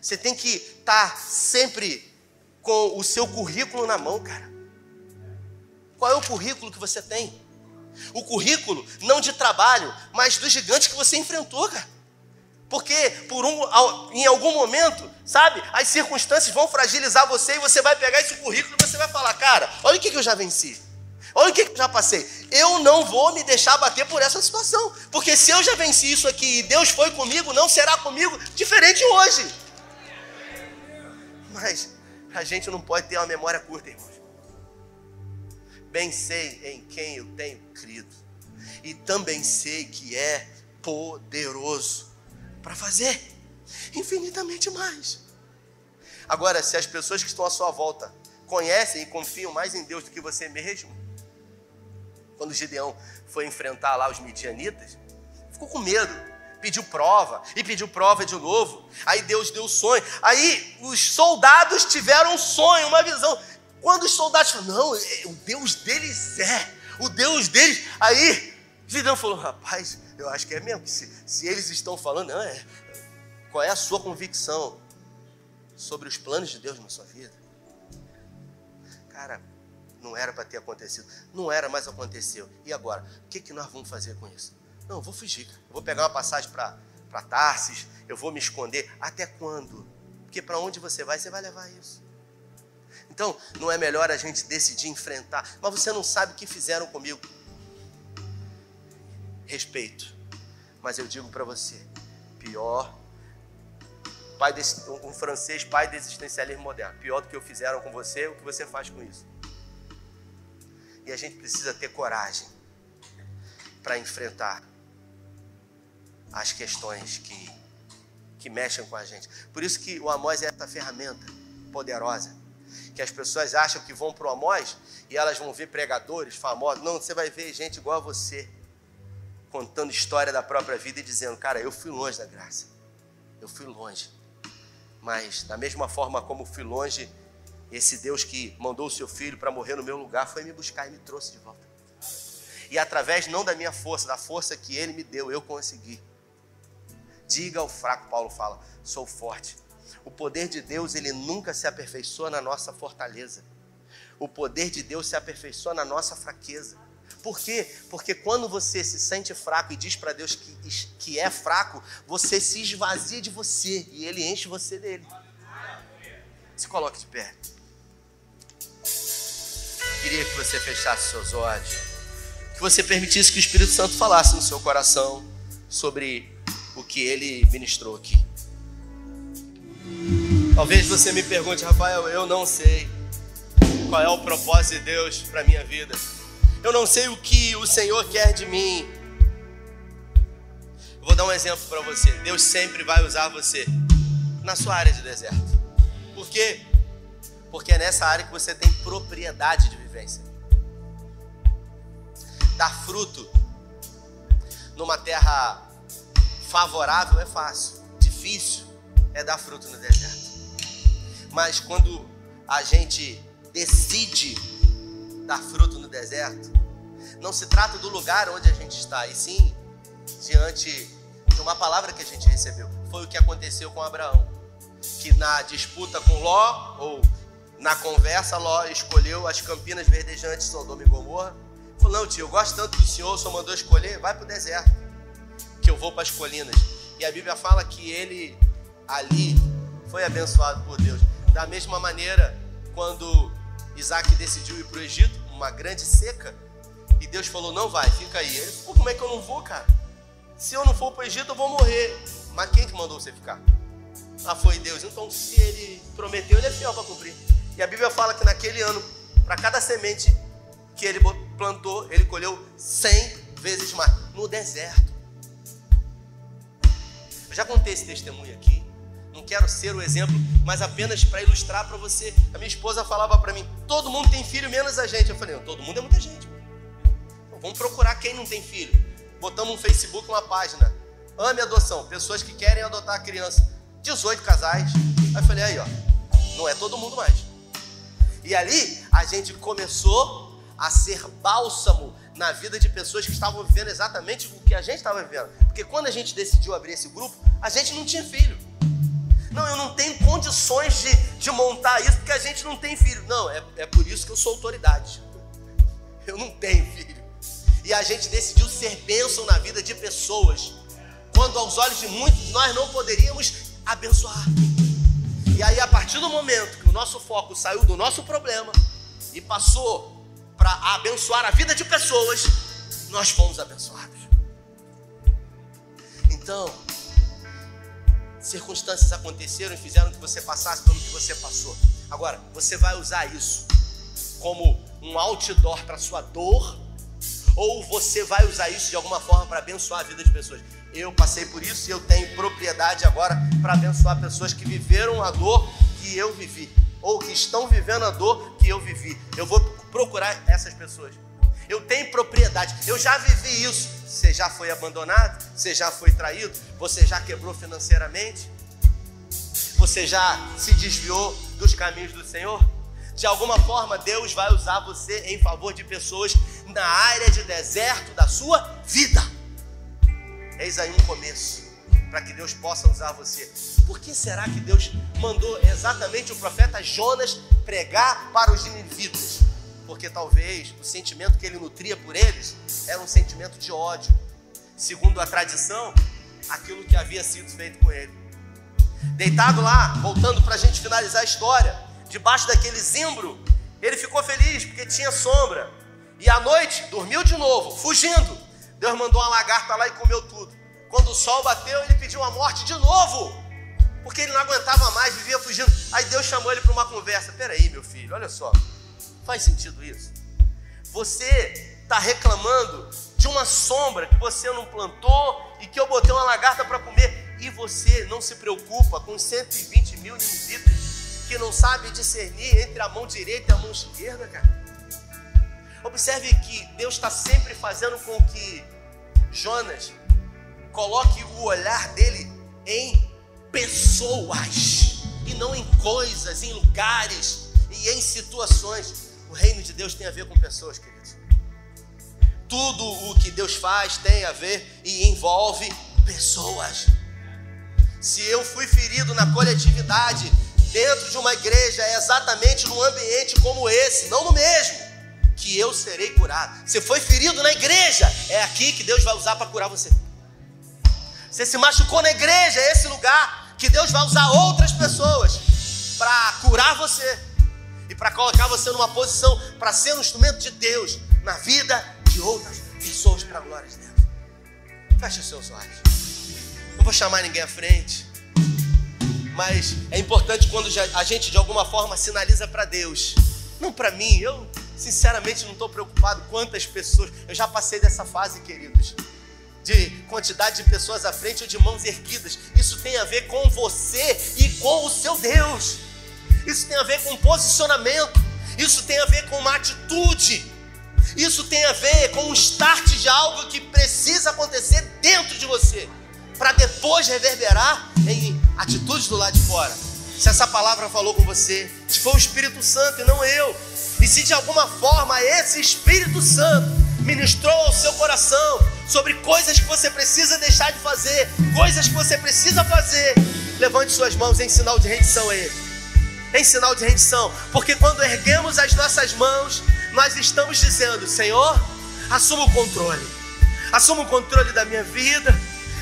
Você tem que estar tá sempre com o seu currículo na mão, cara. Qual é o currículo que você tem? O currículo não de trabalho, mas do gigante que você enfrentou, cara. Porque por um, em algum momento, sabe, as circunstâncias vão fragilizar você e você vai pegar esse currículo e você vai falar, cara, olha o que, que eu já venci. Olha o que eu já passei. Eu não vou me deixar bater por essa situação. Porque se eu já venci isso aqui e Deus foi comigo, não será comigo diferente hoje. Mas a gente não pode ter uma memória curta, irmãos. Bem sei em quem eu tenho crido. E também sei que é poderoso para fazer infinitamente mais. Agora, se as pessoas que estão à sua volta conhecem e confiam mais em Deus do que você mesmo, quando Gideão foi enfrentar lá os midianitas, ficou com medo, pediu prova e pediu prova de novo. Aí Deus deu sonho. Aí os soldados tiveram um sonho, uma visão. Quando os soldados falaram, não, é, o Deus deles é, o Deus deles. Aí Gideão falou, rapaz, eu acho que é mesmo. Se, se eles estão falando, não, é, qual é a sua convicção sobre os planos de Deus na sua vida? Cara, não era para ter acontecido. Não era, mas aconteceu. E agora? O que, que nós vamos fazer com isso? Não, eu vou fugir. Eu vou pegar uma passagem para Tarsis. Eu vou me esconder. Até quando? Porque para onde você vai, você vai levar isso. Então, não é melhor a gente decidir enfrentar. Mas você não sabe o que fizeram comigo. Respeito. Mas eu digo para você: pior pai desse, um francês, pai do existencialismo moderno. Pior do que o fizeram com você, o que você faz com isso. E a gente precisa ter coragem para enfrentar as questões que, que mexem com a gente. Por isso que o Amós é essa ferramenta poderosa. Que as pessoas acham que vão para o Amós e elas vão ver pregadores famosos. Não, você vai ver gente igual a você, contando história da própria vida e dizendo: Cara, eu fui longe da graça. Eu fui longe. Mas, da mesma forma como fui longe, esse Deus que mandou o seu filho para morrer no meu lugar foi me buscar e me trouxe de volta. E através não da minha força, da força que ele me deu, eu consegui. Diga ao fraco, Paulo fala, sou forte. O poder de Deus, ele nunca se aperfeiçoa na nossa fortaleza. O poder de Deus se aperfeiçoa na nossa fraqueza. Por quê? Porque quando você se sente fraco e diz para Deus que, que é fraco, você se esvazia de você e Ele enche você dele. Se coloque de pé. Queria que você fechasse seus olhos, que você permitisse que o Espírito Santo falasse no seu coração sobre o que ele ministrou aqui. Talvez você me pergunte, Rafael, eu não sei qual é o propósito de Deus para minha vida. Eu não sei o que o Senhor quer de mim. Vou dar um exemplo para você. Deus sempre vai usar você na sua área de deserto. Por quê? Porque é nessa área que você tem propriedade de vivência. Dar fruto numa terra favorável é fácil, difícil é dar fruto no deserto. Mas quando a gente decide dar fruto no deserto, não se trata do lugar onde a gente está, e sim diante de uma palavra que a gente recebeu. Foi o que aconteceu com Abraão, que na disputa com Ló, ou na conversa, Ló escolheu as campinas verdejantes de Sodoma e Gomorra. Falou: Não, tio, eu gosto tanto do senhor, o senhor mandou escolher, vai para o deserto, que eu vou para as colinas. E a Bíblia fala que ele ali foi abençoado por Deus. Da mesma maneira, quando Isaac decidiu ir para o Egito, uma grande seca, e Deus falou: Não vai, fica aí. Ele falou: Como é que eu não vou, cara? Se eu não for para o Egito, eu vou morrer. Mas quem que mandou você ficar? Ah, foi Deus. Então, se ele prometeu, ele é fiel para cumprir. E a Bíblia fala que naquele ano, para cada semente que ele plantou, ele colheu cem vezes mais no deserto. Eu já contei esse testemunho aqui. Não quero ser o exemplo, mas apenas para ilustrar para você. A minha esposa falava para mim: todo mundo tem filho menos a gente. Eu falei: todo mundo é muita gente. Então, vamos procurar quem não tem filho. Botamos no Facebook uma página: Ame adoção. Pessoas que querem adotar a criança. 18 casais. Aí eu falei: aí, ó, não é todo mundo mais. E ali a gente começou a ser bálsamo na vida de pessoas que estavam vivendo exatamente o que a gente estava vivendo. Porque quando a gente decidiu abrir esse grupo, a gente não tinha filho. Não, eu não tenho condições de, de montar isso porque a gente não tem filho. Não, é, é por isso que eu sou autoridade. Eu não tenho filho. E a gente decidiu ser bênção na vida de pessoas. Quando aos olhos de muitos nós não poderíamos abençoar. E aí, a partir do momento que o nosso foco saiu do nosso problema e passou para abençoar a vida de pessoas, nós fomos abençoados. Então, circunstâncias aconteceram e fizeram que você passasse pelo que você passou. Agora, você vai usar isso como um outdoor para sua dor, ou você vai usar isso de alguma forma para abençoar a vida de pessoas. Eu passei por isso e eu tenho propriedade agora para abençoar pessoas que viveram a dor que eu vivi, ou que estão vivendo a dor que eu vivi. Eu vou procurar essas pessoas. Eu tenho propriedade, eu já vivi isso. Você já foi abandonado? Você já foi traído? Você já quebrou financeiramente? Você já se desviou dos caminhos do Senhor? De alguma forma, Deus vai usar você em favor de pessoas na área de deserto da sua vida. Eis aí um começo para que Deus possa usar você. Por que será que Deus mandou exatamente o profeta Jonas pregar para os ninivitas? porque talvez o sentimento que ele nutria por eles era um sentimento de ódio, segundo a tradição, aquilo que havia sido feito com ele. Deitado lá, voltando para a gente finalizar a história, debaixo daquele zimbro, ele ficou feliz porque tinha sombra. E à noite dormiu de novo, fugindo. Deus mandou uma lagarta lá e comeu tudo. Quando o sol bateu, ele pediu a morte de novo, porque ele não aguentava mais, vivia fugindo. Aí Deus chamou ele para uma conversa. Peraí, meu filho, olha só. Faz sentido isso? Você está reclamando de uma sombra que você não plantou e que eu botei uma lagarta para comer e você não se preocupa com 120 mil ninivitas que não sabe discernir entre a mão direita e a mão esquerda, cara. Observe que Deus está sempre fazendo com que Jonas coloque o olhar dele em pessoas e não em coisas, em lugares e em situações. O reino de Deus tem a ver com pessoas, queridos. Tudo o que Deus faz tem a ver e envolve pessoas. Se eu fui ferido na coletividade, dentro de uma igreja, é exatamente num ambiente como esse, não no mesmo, que eu serei curado. Você foi ferido na igreja, é aqui que Deus vai usar para curar você. Você se machucou na igreja, é esse lugar que Deus vai usar outras pessoas para curar você e para colocar você numa posição para ser um instrumento de Deus na vida de outras pessoas para a glória de Deus. Feche os seus olhos. Não vou chamar ninguém à frente, mas é importante quando a gente de alguma forma sinaliza para Deus, não para mim. Eu sinceramente não estou preocupado quantas pessoas. Eu já passei dessa fase, queridos de quantidade de pessoas à frente ou de mãos erguidas. Isso tem a ver com você e com o seu Deus. Isso tem a ver com posicionamento. Isso tem a ver com uma atitude. Isso tem a ver com um start de algo que precisa acontecer dentro de você, para depois reverberar em atitudes do lado de fora. Se essa palavra falou com você, se foi o Espírito Santo e não eu, e se de alguma forma esse Espírito Santo ministrou ao seu coração sobre coisas que você precisa deixar de fazer, coisas que você precisa fazer, levante suas mãos em sinal de rendição a Ele. Em sinal de rendição, porque quando erguemos as nossas mãos, nós estamos dizendo: Senhor, assuma o controle, assuma o controle da minha vida,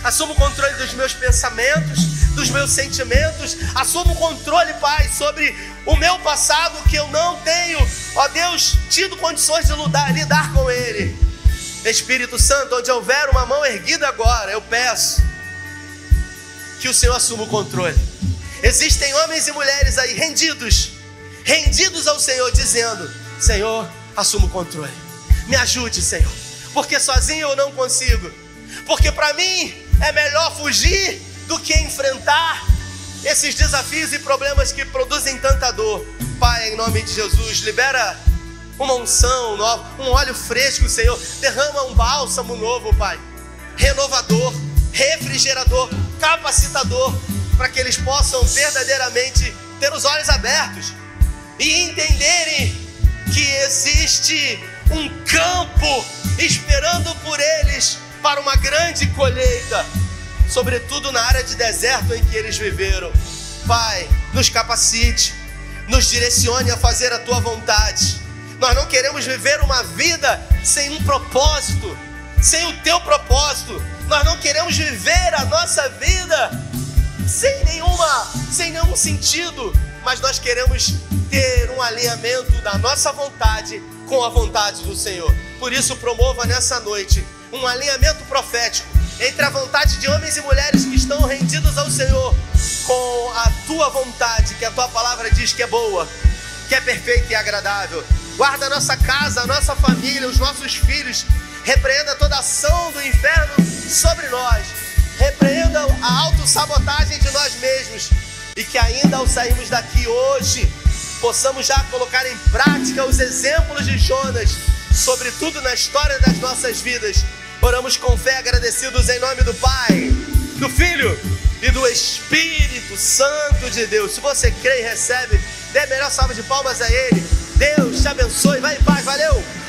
assuma o controle dos meus pensamentos, dos meus sentimentos, assuma o controle, Pai, sobre o meu passado que eu não tenho, ó Deus, tido condições de lidar, lidar com ele. Espírito Santo, onde houver uma mão erguida agora, eu peço que o Senhor assuma o controle. Existem homens e mulheres aí rendidos, rendidos ao Senhor, dizendo: Senhor, assuma o controle, me ajude, Senhor, porque sozinho eu não consigo, porque para mim é melhor fugir do que enfrentar esses desafios e problemas que produzem tanta dor. Pai, em nome de Jesus, libera uma unção nova, um óleo fresco, Senhor, derrama um bálsamo novo, Pai, renovador, refrigerador, capacitador para que eles possam verdadeiramente ter os olhos abertos e entenderem que existe um campo esperando por eles para uma grande colheita, sobretudo na área de deserto em que eles viveram. Pai, nos capacite, nos direcione a fazer a tua vontade. Nós não queremos viver uma vida sem um propósito, sem o teu propósito. Nós não queremos viver a nossa vida sem nenhuma, sem nenhum sentido, mas nós queremos ter um alinhamento da nossa vontade com a vontade do Senhor. Por isso, promova nessa noite um alinhamento profético entre a vontade de homens e mulheres que estão rendidos ao Senhor com a tua vontade, que a tua palavra diz que é boa, que é perfeita e agradável. Guarda a nossa casa, a nossa família, os nossos filhos. Repreenda toda ação do inferno sobre nós. Repreenda a autossabotagem de nós mesmos. E que ainda ao sairmos daqui hoje, possamos já colocar em prática os exemplos de Jonas, sobretudo na história das nossas vidas. Oramos com fé, agradecidos em nome do Pai, do Filho e do Espírito Santo de Deus. Se você crê e recebe, dê a melhor salva de palmas a Ele. Deus te abençoe. Vai em paz. Valeu!